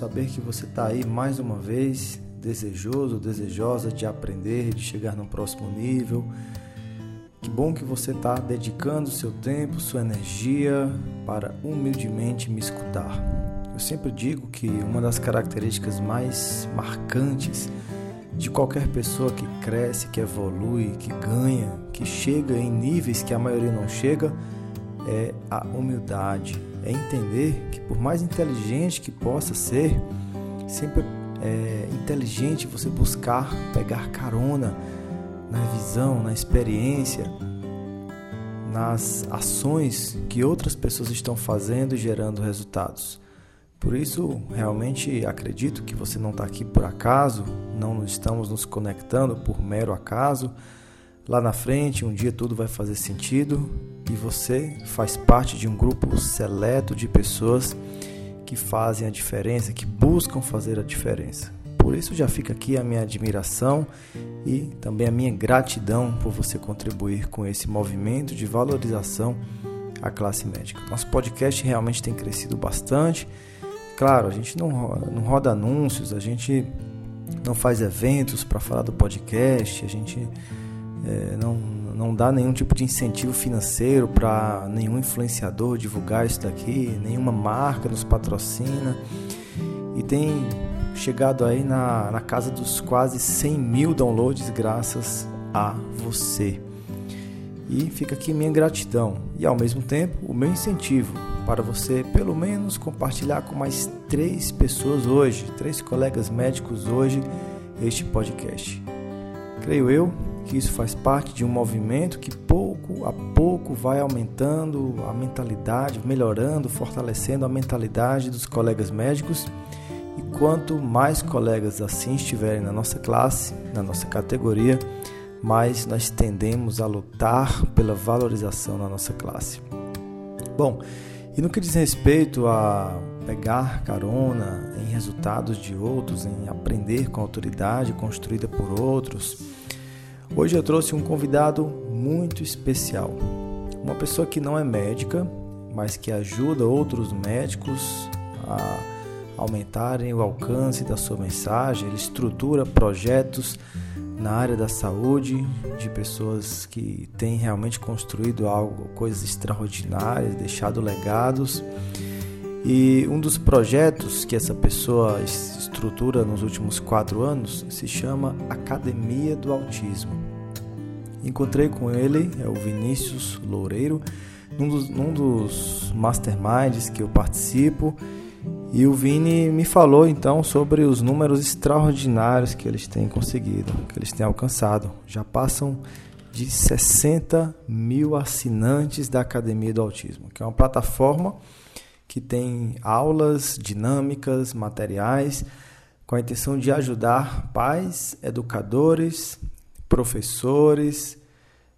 saber que você está aí mais uma vez, desejoso, desejosa de aprender, de chegar no próximo nível. Que bom que você está dedicando seu tempo, sua energia para humildemente me escutar. Eu sempre digo que uma das características mais marcantes de qualquer pessoa que cresce, que evolui, que ganha, que chega em níveis que a maioria não chega, é a humildade, é entender que por mais inteligente que possa ser, sempre é inteligente você buscar pegar carona na visão, na experiência, nas ações que outras pessoas estão fazendo e gerando resultados. Por isso, realmente acredito que você não está aqui por acaso, não estamos nos conectando por mero acaso. Lá na frente, um dia tudo vai fazer sentido e você faz parte de um grupo seleto de pessoas que fazem a diferença, que buscam fazer a diferença. Por isso já fica aqui a minha admiração e também a minha gratidão por você contribuir com esse movimento de valorização à classe médica. Nosso podcast realmente tem crescido bastante. Claro, a gente não, não roda anúncios, a gente não faz eventos para falar do podcast, a gente é, não, não dá nenhum tipo de incentivo financeiro para nenhum influenciador divulgar isso daqui, nenhuma marca nos patrocina e tem chegado aí na, na casa dos quase 100 mil downloads graças a você. E fica aqui minha gratidão e ao mesmo tempo o meu incentivo para você pelo menos compartilhar com mais três pessoas hoje, três colegas médicos hoje, este podcast. Creio eu que isso faz parte de um movimento que pouco a pouco vai aumentando a mentalidade, melhorando, fortalecendo a mentalidade dos colegas médicos. E quanto mais colegas assim estiverem na nossa classe, na nossa categoria, mais nós tendemos a lutar pela valorização na nossa classe. Bom, e no que diz respeito a pegar carona em resultados de outros, em aprender com a autoridade construída por outros, Hoje eu trouxe um convidado muito especial. Uma pessoa que não é médica, mas que ajuda outros médicos a aumentarem o alcance da sua mensagem. Ele estrutura projetos na área da saúde de pessoas que têm realmente construído algo, coisas extraordinárias, deixado legados. E um dos projetos que essa pessoa estrutura nos últimos quatro anos se chama Academia do Autismo. Encontrei com ele, é o Vinícius Loureiro, num dos, num dos masterminds que eu participo. E o Vini me falou então sobre os números extraordinários que eles têm conseguido, que eles têm alcançado. Já passam de 60 mil assinantes da Academia do Autismo, que é uma plataforma que tem aulas dinâmicas, materiais, com a intenção de ajudar pais, educadores, professores,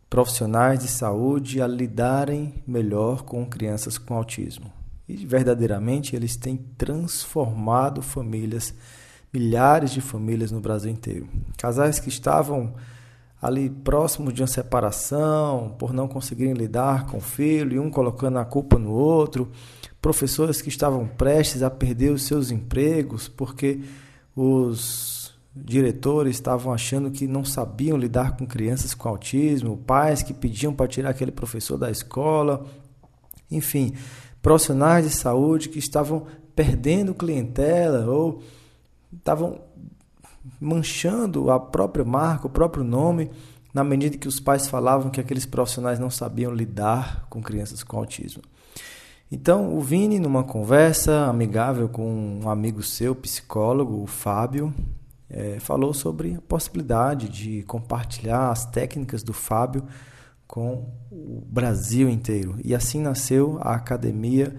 profissionais de saúde a lidarem melhor com crianças com autismo. E verdadeiramente eles têm transformado famílias, milhares de famílias no Brasil inteiro. Casais que estavam ali próximos de uma separação, por não conseguirem lidar com o filho, e um colocando a culpa no outro, professores que estavam prestes a perder os seus empregos porque os diretores estavam achando que não sabiam lidar com crianças com autismo, pais que pediam para tirar aquele professor da escola, enfim, profissionais de saúde que estavam perdendo clientela ou estavam manchando a própria marca, o próprio nome, na medida que os pais falavam que aqueles profissionais não sabiam lidar com crianças com autismo. Então, o Vini, numa conversa amigável com um amigo seu, psicólogo, o Fábio, é, falou sobre a possibilidade de compartilhar as técnicas do Fábio com o Brasil inteiro. E assim nasceu a Academia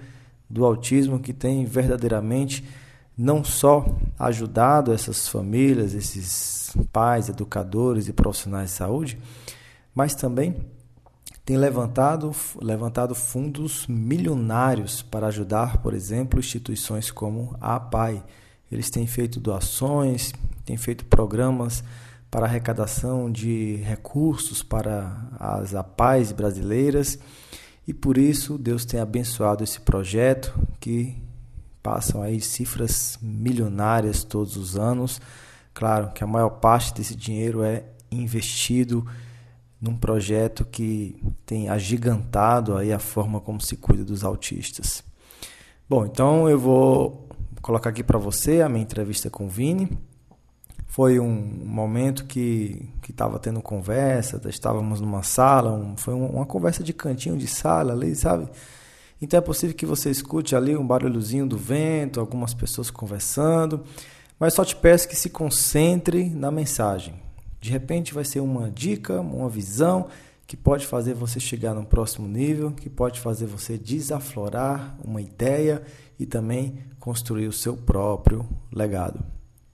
do Autismo, que tem verdadeiramente não só ajudado essas famílias, esses pais, educadores e profissionais de saúde, mas também tem levantado, levantado fundos milionários para ajudar, por exemplo, instituições como a APAI. Eles têm feito doações, têm feito programas para arrecadação de recursos para as APAIs brasileiras E por isso Deus tem abençoado esse projeto que passam aí cifras milionárias todos os anos. Claro que a maior parte desse dinheiro é investido num projeto que tem agigantado aí a forma como se cuida dos autistas. Bom, então eu vou colocar aqui para você a minha entrevista com o Vini. Foi um momento que estava tendo conversa, estávamos numa sala, um, foi uma conversa de cantinho de sala ali, sabe? Então é possível que você escute ali um barulhozinho do vento, algumas pessoas conversando, mas só te peço que se concentre na mensagem. De repente vai ser uma dica, uma visão que pode fazer você chegar no próximo nível, que pode fazer você desaflorar uma ideia e também construir o seu próprio legado.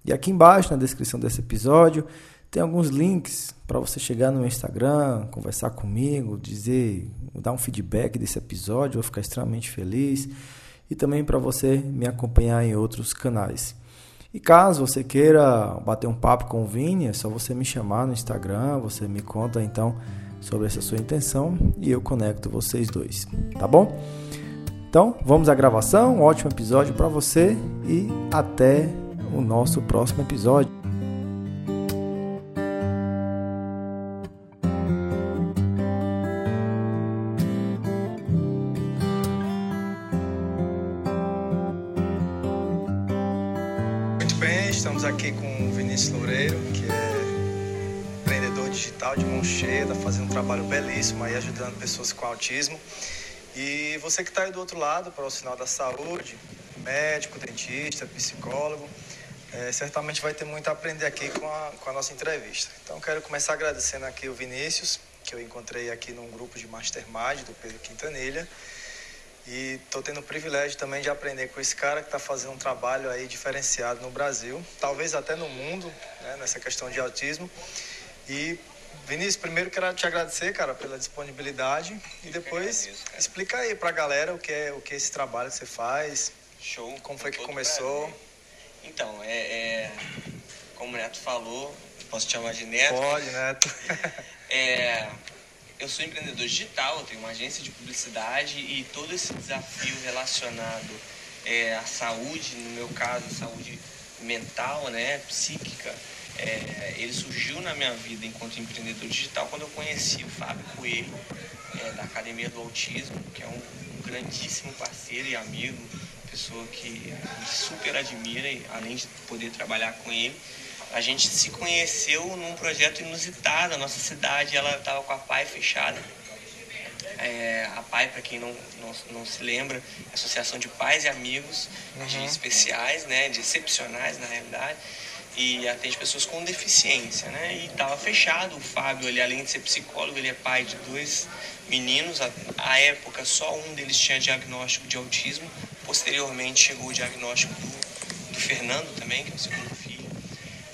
E aqui embaixo, na descrição desse episódio, tem alguns links para você chegar no Instagram, conversar comigo, dizer, dar um feedback desse episódio, eu vou ficar extremamente feliz. E também para você me acompanhar em outros canais. E caso você queira bater um papo com o Vini, é só você me chamar no Instagram, você me conta então sobre essa sua intenção e eu conecto vocês dois, tá bom? Então, vamos à gravação, um ótimo episódio para você e até o nosso próximo episódio. Trabalho belíssimo aí ajudando pessoas com autismo. E você que está aí do outro lado, para o sinal da saúde, médico, dentista, psicólogo, é, certamente vai ter muito a aprender aqui com a, com a nossa entrevista. Então, quero começar agradecendo aqui o Vinícius, que eu encontrei aqui num grupo de Mastermind do Pedro Quintanilha. E estou tendo o privilégio também de aprender com esse cara que está fazendo um trabalho aí diferenciado no Brasil, talvez até no mundo, né, nessa questão de autismo. E Vinícius, primeiro quero te agradecer, cara, pela disponibilidade e depois agradeço, explica aí para a galera o que é o que é esse trabalho que você faz. Show. Como foi que começou? Prazer. Então, é, é, como o Neto falou, posso te chamar de Neto? Pode, Neto. é, eu sou empreendedor digital, eu tenho uma agência de publicidade e todo esse desafio relacionado é, à saúde, no meu caso, saúde mental, né, psíquica, é, ele surgiu na minha vida enquanto empreendedor digital quando eu conheci o Fábio Coelho, é, da Academia do Autismo, que é um, um grandíssimo parceiro e amigo, pessoa que a gente super admira, e, além de poder trabalhar com ele. A gente se conheceu num projeto inusitado na nossa cidade, ela estava com a PAI fechada. É, a PAI, para quem não, não, não, se lembra, é a Associação de Pais e Amigos uhum. de especiais, né, de excepcionais na realidade, e atende pessoas com deficiência, né? E estava fechado. O Fábio, ele além de ser psicólogo, ele é pai de dois meninos. À época, só um deles tinha diagnóstico de autismo. Posteriormente, chegou o diagnóstico do, do Fernando também, que é o segundo filho.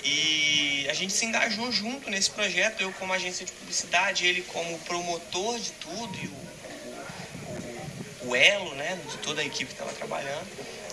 E a gente se engajou junto nesse projeto, eu como agência de publicidade, ele como promotor de tudo e o, o, o elo né, de toda a equipe que estava trabalhando.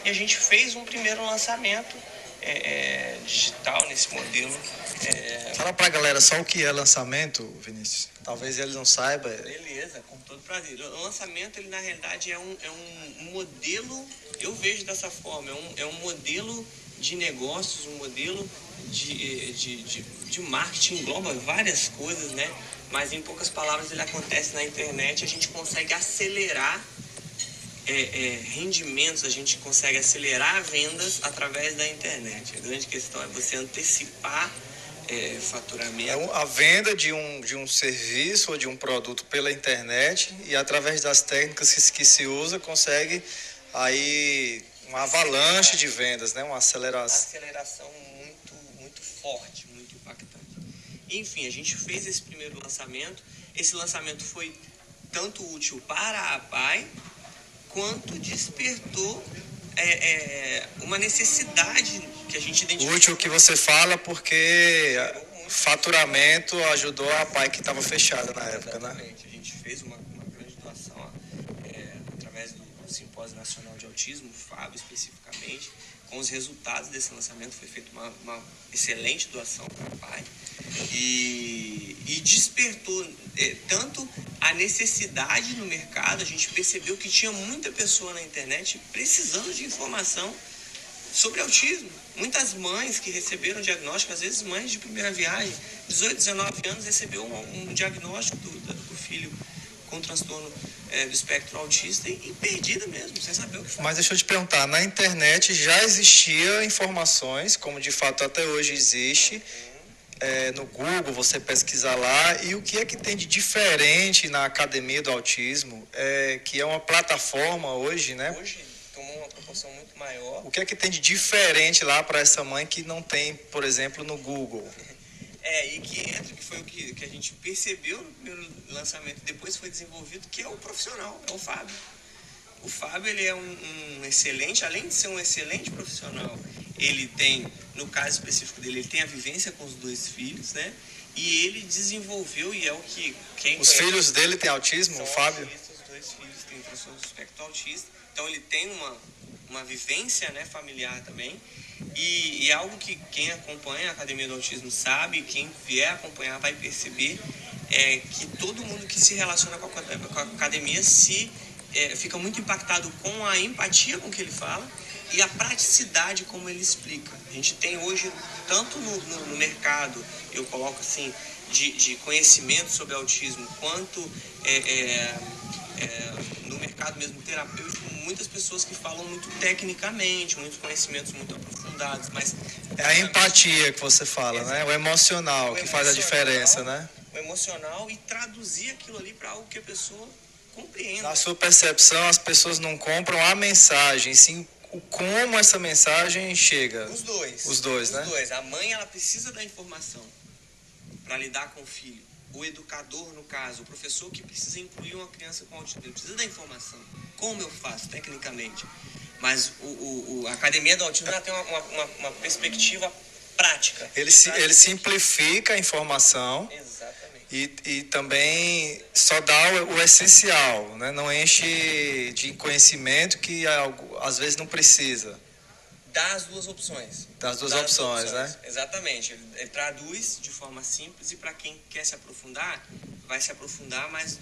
E a gente fez um primeiro lançamento é, é, digital nesse modelo. É... Fala pra galera só o que é lançamento, Vinícius. Talvez eles não saibam. Beleza, com todo prazer. O lançamento, ele na realidade é um, é um modelo, eu vejo dessa forma, é um, é um modelo de negócios, um modelo de, de, de, de marketing, engloba várias coisas, né? Mas em poucas palavras ele acontece na internet, a gente consegue acelerar é, é, rendimentos, a gente consegue acelerar vendas através da internet. A grande questão é você antecipar é, faturamento. É a venda de um, de um serviço ou de um produto pela internet e através das técnicas que, que se usa consegue aí uma avalanche de vendas, né? uma aceleração. aceleração muito, muito forte, muito impactante. Enfim, a gente fez esse primeiro lançamento. Esse lançamento foi tanto útil para a PAI quanto despertou é, é, uma necessidade que a gente identificou. Útil que você fala porque faturamento ajudou a PAI que estava fechada na época, né? Exatamente. A gente fez uma, uma grande doação é, através do Simpósio Nacional de Autismo, o FAB especificamente, com os resultados desse lançamento. Foi feita uma, uma excelente doação para o pai e, e despertou é, tanto a necessidade no mercado, a gente percebeu que tinha muita pessoa na internet precisando de informação sobre autismo. Muitas mães que receberam diagnóstico, às vezes mães de primeira viagem, 18, 19 anos, recebeu um, um diagnóstico do, do, filho com transtorno é, do espectro autista e, e, perdida mesmo, sem saber o que fazer. Mas deixa eu te perguntar, na internet já existia informações, como de fato até hoje existe, é, no Google, você pesquisar lá, e o que é que tem de diferente na Academia do Autismo, é, que é uma plataforma hoje, né? Hoje tomou uma proporção muito maior. O que é que tem de diferente lá para essa mãe que não tem, por exemplo, no Google? É, e que entra, que foi o que, que a gente percebeu no primeiro lançamento, depois foi desenvolvido, que é o profissional, é o Fábio. O Fábio ele é um, um, excelente, além de ser um excelente profissional, ele tem, no caso específico dele, ele tem a vivência com os dois filhos, né? E ele desenvolveu, e é o que quem Os conhece, filhos dele têm autismo, o Fábio? Autistas, os dois filhos têm transtorno do espectro autista. Então ele tem uma, uma vivência né, familiar também. E, é algo que quem acompanha a Academia do Autismo sabe, quem vier acompanhar vai perceber, é que todo mundo que se relaciona com a, com a academia se é, fica muito impactado com a empatia com que ele fala e a praticidade como ele explica. A gente tem hoje, tanto no, no, no mercado, eu coloco assim, de, de, conhecimento sobre autismo, quanto é, é, é no mercado mesmo terapêutico, muitas pessoas que falam muito tecnicamente, muitos conhecimentos muito aprofundados, mas... É a empatia que você fala, né? O emocional o que emocional, faz a diferença, né? O emocional e traduzir aquilo ali para algo que a pessoa compreenda. Na sua percepção, as pessoas não compram a mensagem, sim o como essa mensagem chega. Os dois. Os dois, Os né? Os dois. A mãe, ela precisa da informação para lidar com o filho o educador, no caso, o professor que precisa incluir uma criança com autismo, ele precisa da informação. Como eu faço, tecnicamente? Mas o, o, a academia do autismo ela tem uma, uma, uma perspectiva prática. Ele, se, ele simplifica a informação. Exatamente. E, e também só dá o, o, essencial, né? não enche de conhecimento que às vezes não precisa das duas opções. Das duas das opções, opções, né? Exatamente. Ele, ele, traduz de forma simples e para quem quer se aprofundar, vai se aprofundar, mas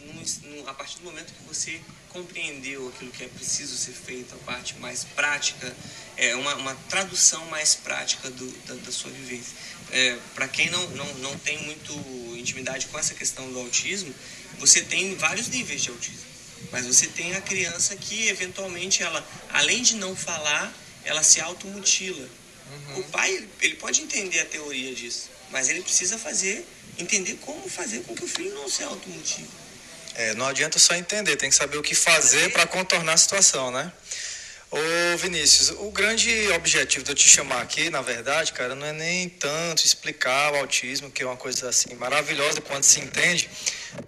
a partir do momento que você compreendeu aquilo que é preciso ser feito, a parte mais prática, é uma, uma tradução mais prática do, da, da sua vivência. É, para quem não, não, não tem muito intimidade com essa questão do autismo, você tem vários níveis de autismo. Mas você tem a criança que, eventualmente, ela, além de não falar, ela se automutila. Uhum. O pai, ele pode entender a teoria disso, mas ele precisa fazer, entender como fazer com que o filho não se automutile. É, não adianta só entender, tem que saber o que fazer para contornar a situação, né? Ô Vinícius, o grande objetivo de eu te chamar aqui, na verdade, cara, não é nem tanto explicar o autismo, que é uma coisa assim maravilhosa quando se entende,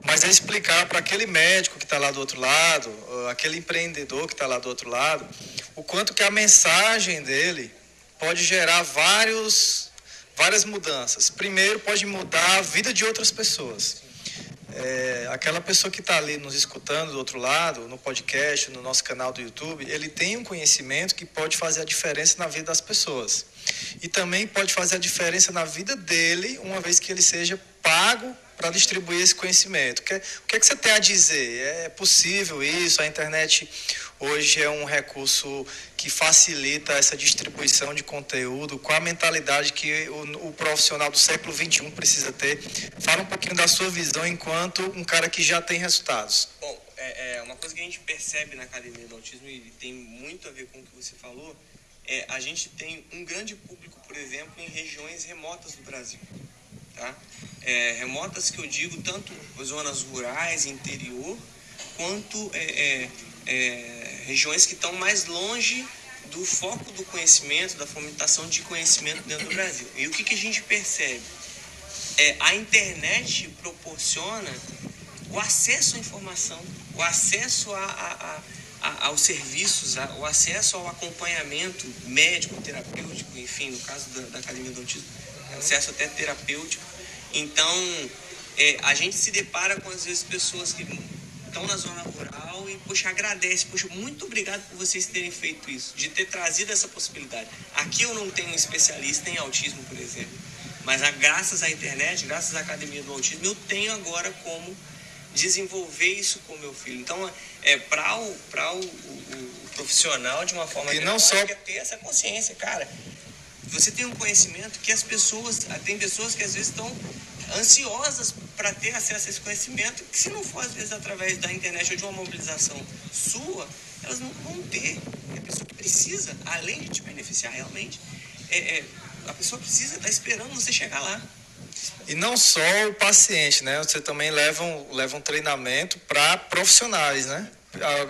mas é explicar para aquele médico que está lá do outro lado, aquele empreendedor que está lá do outro lado, o quanto que a mensagem dele pode gerar vários, várias mudanças. Primeiro, pode mudar a vida de outras pessoas. É, aquela pessoa que está ali nos escutando do outro lado, no podcast, no nosso canal do YouTube, ele tem um conhecimento que pode fazer a diferença na vida das pessoas. E também pode fazer a diferença na vida dele, uma vez que ele seja pago para distribuir esse conhecimento. O que, que, é que você tem a dizer? É possível isso? A internet hoje é um recurso que facilita essa distribuição de conteúdo com a mentalidade que o, o profissional do século XXI precisa ter. Fala um pouquinho da sua visão enquanto um cara que já tem resultados. Bom, é, é uma coisa que a gente percebe na Academia do Autismo e tem muito a ver com o que você falou, é, a gente tem um grande público, por exemplo, em regiões remotas do Brasil. Tá? É, remotas que eu digo tanto zonas rurais, interior, quanto é, é, é, regiões que estão mais longe do foco do conhecimento, da fomentação de conhecimento dentro do Brasil. E o que, que a gente percebe? É, a internet proporciona o acesso à informação, o acesso a, a, a, aos serviços, o acesso ao acompanhamento médico, terapêutico, enfim, no caso da, da Academia do Autismo, acesso até terapêutico. Então, é, a gente se depara com, às vezes, pessoas que estão na zona rural e, poxa, agradece, poxa, muito obrigado por vocês terem feito isso, de ter trazido essa possibilidade. Aqui eu não tenho um especialista em autismo, por exemplo, mas graças à internet, graças à Academia do Autismo, eu tenho agora como desenvolver isso com meu filho. Então, é para o, pra o, o, o, profissional, de uma forma e não só é ter essa consciência, cara. Você tem um conhecimento que as pessoas, tem pessoas que às vezes estão ansiosas para ter acesso a esse conhecimento, que se não for às vezes através da internet ou de uma mobilização sua, elas não vão ter. A pessoa precisa, além de te beneficiar realmente, é, é, a pessoa precisa estar tá esperando você chegar lá. E não só o paciente, né? Você também leva um, leva um treinamento para profissionais, né?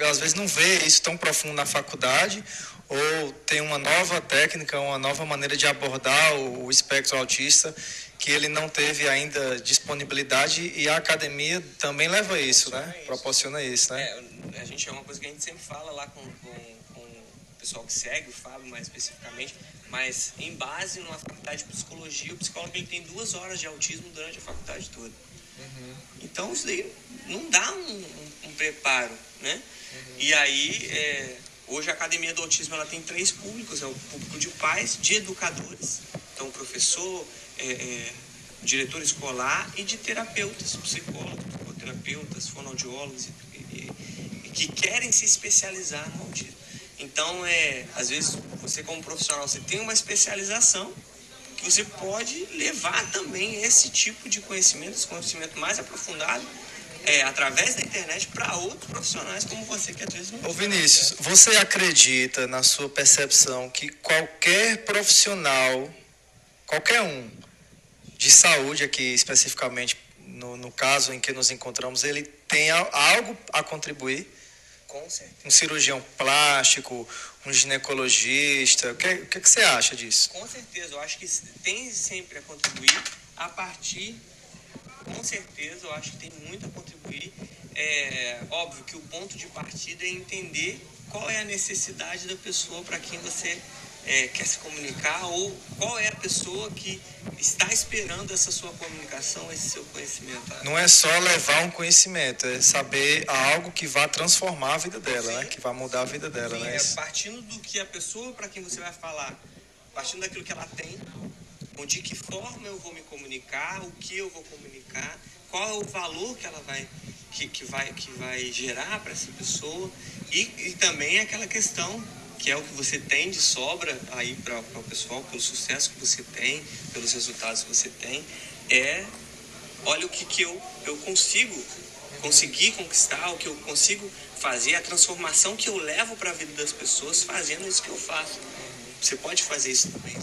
Às vezes não vê isso tão profundo na faculdade ou tem uma nova técnica, uma nova maneira de abordar o, o espectro autista que ele não teve ainda disponibilidade e a academia também leva isso, né? Proporciona isso, né? É, a gente é uma coisa que a gente sempre fala lá com, com, pessoal que segue, o Fábio mais especificamente, mas em base numa faculdade de psicologia, o psicólogo ele tem duas horas de autismo durante a faculdade toda. Uhum. Então isso daí não dá um, um, um preparo, né? Uhum. E aí, é, hoje a Academia do Autismo ela tem três públicos, é o público de pais, de educadores, então professor, é, é, diretor escolar e de terapeutas, psicólogos, psicoterapeutas, fonoaudiólogos e, e, que querem se especializar no autismo. Então, é, às vezes, você como profissional, você tem uma especialização que você pode levar também esse tipo de conhecimento, esse conhecimento mais aprofundado, é, através da internet para outros profissionais como você que às vezes não. Ô Vinícius, você acredita na sua percepção que qualquer profissional, qualquer um, de saúde aqui especificamente no, no caso em que nos encontramos, ele tem algo a contribuir? Um cirurgião plástico, um ginecologista, o que, o que você acha disso? Com certeza, eu acho que tem sempre a contribuir a partir, com certeza, eu acho que tem muito a contribuir. É óbvio que o ponto de partida é entender qual é a necessidade da pessoa para quem você é, quer se comunicar ou qual é a pessoa que está esperando essa sua comunicação, esse seu conhecimento. Não é só levar um conhecimento, é saber algo que vá transformar a vida dela, né? Que vai mudar a vida dela, Sim, né? É partindo do que a pessoa para quem você vai falar, partindo daquilo que ela tem, de que forma eu vou me comunicar, o que eu vou comunicar, qual é o valor que ela vai que, que vai que vai gerar para essa pessoa e, e também aquela questão que é o que você tem de sobra aí para o pessoal, pelo sucesso que você tem, pelos resultados que você tem, é olha o que, que eu, eu consigo conseguir conquistar, o que eu consigo fazer, a transformação que eu levo para a vida das pessoas fazendo isso que eu faço. Você pode fazer isso também.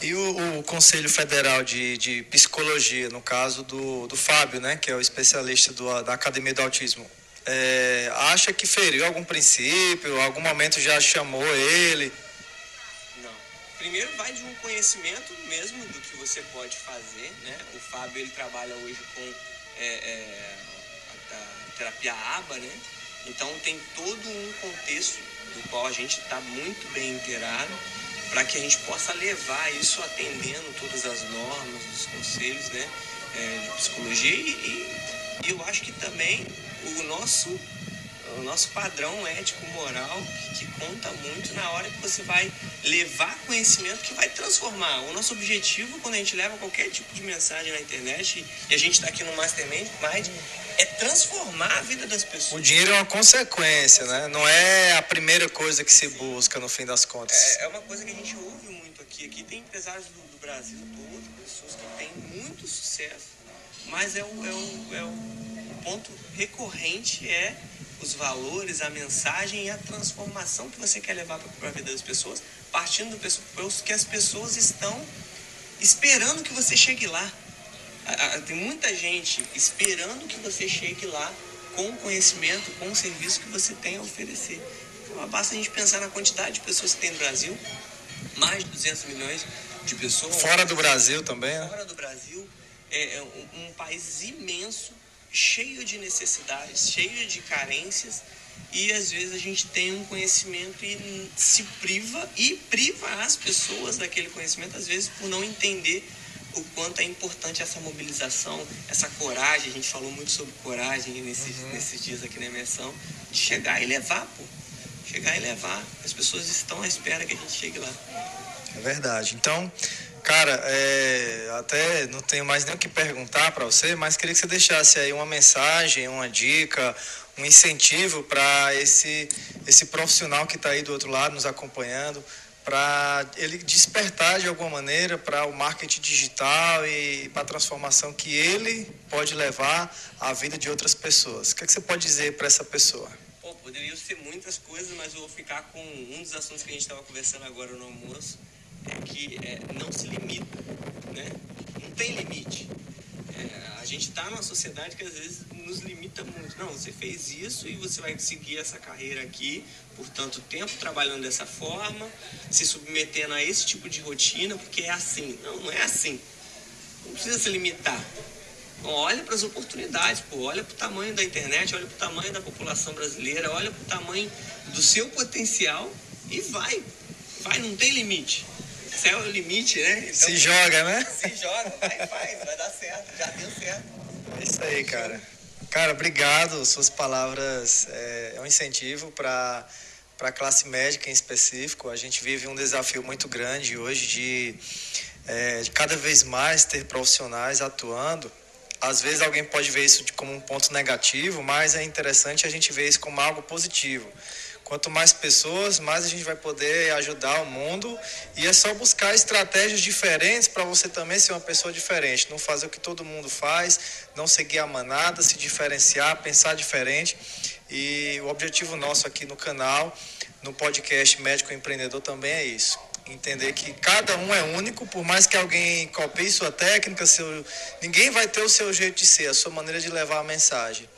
E o, o Conselho Federal de, de Psicologia, no caso do, do Fábio, né, que é o especialista do, da Academia do Autismo, é, acha que feriu algum princípio, algum momento já chamou ele? Não. Primeiro vai de um conhecimento mesmo do que você pode fazer, né? O Fábio ele trabalha hoje com é, é, a, terapia ABA, né? Então tem todo um contexto do qual a gente está muito bem inteirado para que a gente possa levar isso atendendo todas as normas, os conselhos, né? É, de psicologia e, e, e eu acho que também o nosso o nosso padrão ético moral que, que, conta muito na hora que você vai levar conhecimento que vai transformar. O nosso objetivo quando a gente leva qualquer tipo de mensagem na internet e a gente está aqui no Mastermind, Mind, é transformar a vida das pessoas. O dinheiro é uma consequência, né? Não é a primeira coisa que se busca no fim das contas. É, é uma coisa que a gente ouve muito aqui. Aqui tem empresários do, do Brasil todo, pessoas que têm muito sucesso, mas é o, é o, é o ponto recorrente é os valores, a mensagem e a transformação que você quer levar para a vida das pessoas, partindo do pressuposto que as pessoas estão esperando que você chegue lá. Tem muita gente esperando que você chegue lá com o conhecimento, com o serviço que você tem a oferecer. Então, basta a gente pensar na quantidade de pessoas que tem no Brasil, mais de 200 milhões de pessoas. Fora do Brasil também, né? Fora do Brasil, é um, um país imenso cheio de necessidades, cheio de carências, e às vezes a gente tem um conhecimento e se priva e priva as pessoas daquele conhecimento, às vezes por não entender o quanto é importante essa mobilização, essa coragem. A gente falou muito sobre coragem nesses, uhum. nesses dias aqui na imersão, de chegar e levar, pô. Chegar e levar. As pessoas estão à espera que a gente chegue lá. É verdade. Então, cara, é, até não tenho mais nem o que perguntar para você, mas queria que você deixasse aí uma mensagem, uma dica, um incentivo para esse, esse profissional que está aí do outro lado nos acompanhando, para ele despertar de alguma maneira para o marketing digital e para a transformação que ele pode levar à vida de outras pessoas. O que, é que você pode dizer para essa pessoa? Poderiam ser muitas coisas, mas eu vou ficar com um dos assuntos que a gente estava conversando agora no almoço, que é, não se limita, né? Não tem limite. É, a gente está numa sociedade que às vezes nos limita muito. Não, você fez isso e você vai seguir essa carreira aqui por tanto tempo, trabalhando dessa forma, se submetendo a esse tipo de rotina, porque é assim. Não, não é assim. Não precisa se limitar. Bom, olha para as oportunidades, pô, olha para o tamanho da internet, olha para o tamanho da população brasileira, olha para o tamanho do seu potencial e vai. Vai, não tem limite céu é o limite, né? Então, se joga, né? Se joga, vai, faz, vai dar certo, já deu certo. É isso aí, cara. Cara, obrigado. Suas palavras é, é um incentivo para para a classe médica em específico. A gente vive um desafio muito grande hoje de, é, de cada vez mais ter profissionais atuando. Às vezes alguém pode ver isso como um ponto negativo, mas é interessante a gente ver isso como algo positivo. Quanto mais pessoas, mais a gente vai poder ajudar o mundo. E é só buscar estratégias diferentes para você também ser uma pessoa diferente. Não fazer o que todo mundo faz, não seguir a manada, se diferenciar, pensar diferente. E o objetivo nosso aqui no canal, no podcast Médico Empreendedor, também é isso entender que cada um é único, por mais que alguém copie sua técnica, seu, ninguém vai ter o seu jeito de ser, a sua maneira de levar a mensagem.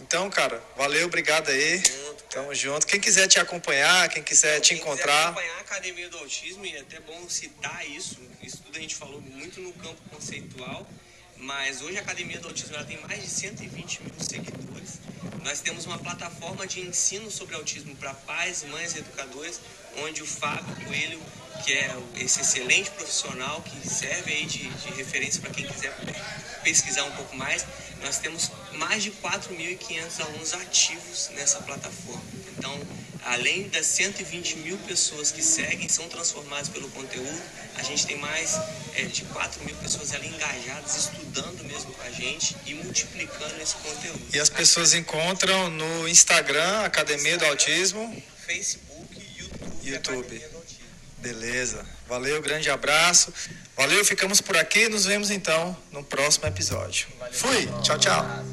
Então, cara, valeu, obrigado aí. Tamo junto. Quem quiser te acompanhar, quem quiser quem te encontrar. Quiser acompanhar a Academia do Autismo, e é até bom citar isso. Isso tudo a gente falou muito no campo conceitual. Mas hoje a Academia do Autismo ela tem mais de 120 mil seguidores. Nós temos uma plataforma de ensino sobre autismo para pais, mães e educadores, onde o Fábio Coelho, que é esse excelente profissional que serve aí de, de referência para quem quiser pesquisar um pouco mais, nós temos mais de 4.500 alunos ativos nessa plataforma. Então, além das 120 mil pessoas que seguem, são transformadas pelo conteúdo, a gente tem mais é, de 4 mil pessoas ali engajadas, estudando mesmo com a gente e multiplicando esse conteúdo. E as pessoas encontram no Instagram, Academia Instagram, do Autismo, Facebook YouTube. YouTube. Beleza. Valeu, grande abraço. Valeu, ficamos por aqui. Nos vemos então no próximo episódio. Fui. Tchau, tchau.